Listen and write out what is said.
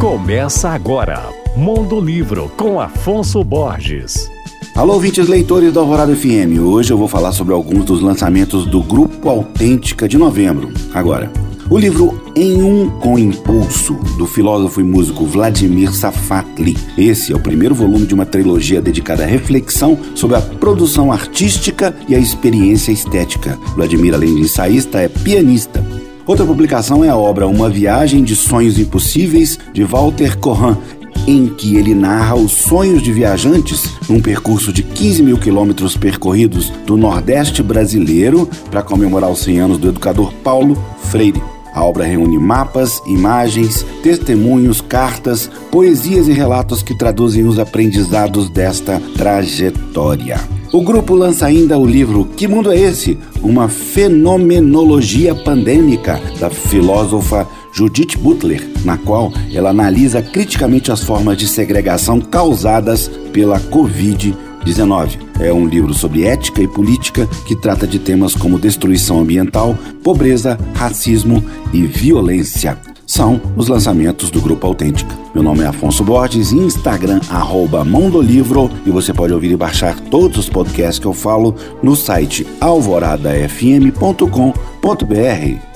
Começa agora, Mundo Livro com Afonso Borges. Alô, ouvintes leitores da Alvorada FM. Hoje eu vou falar sobre alguns dos lançamentos do Grupo Autêntica de novembro. Agora, o livro Em Um com Impulso, do filósofo e músico Vladimir Safatli. Esse é o primeiro volume de uma trilogia dedicada à reflexão sobre a produção artística e a experiência estética. Vladimir, além de ensaísta, é pianista. Outra publicação é a obra Uma Viagem de Sonhos Impossíveis, de Walter Corran, em que ele narra os sonhos de viajantes num percurso de 15 mil quilômetros percorridos do Nordeste brasileiro para comemorar os 100 anos do educador Paulo Freire. A obra reúne mapas, imagens, testemunhos, cartas, poesias e relatos que traduzem os aprendizados desta trajetória. O grupo lança ainda o livro Que Mundo é Esse? Uma fenomenologia pandêmica da filósofa Judith Butler, na qual ela analisa criticamente as formas de segregação causadas pela Covid-19. É um livro sobre ética e política que trata de temas como destruição ambiental, pobreza, racismo e violência são os lançamentos do Grupo Autêntica. Meu nome é Afonso Borges, Instagram, arroba Mondolivro, e você pode ouvir e baixar todos os podcasts que eu falo no site alvoradafm.com.br.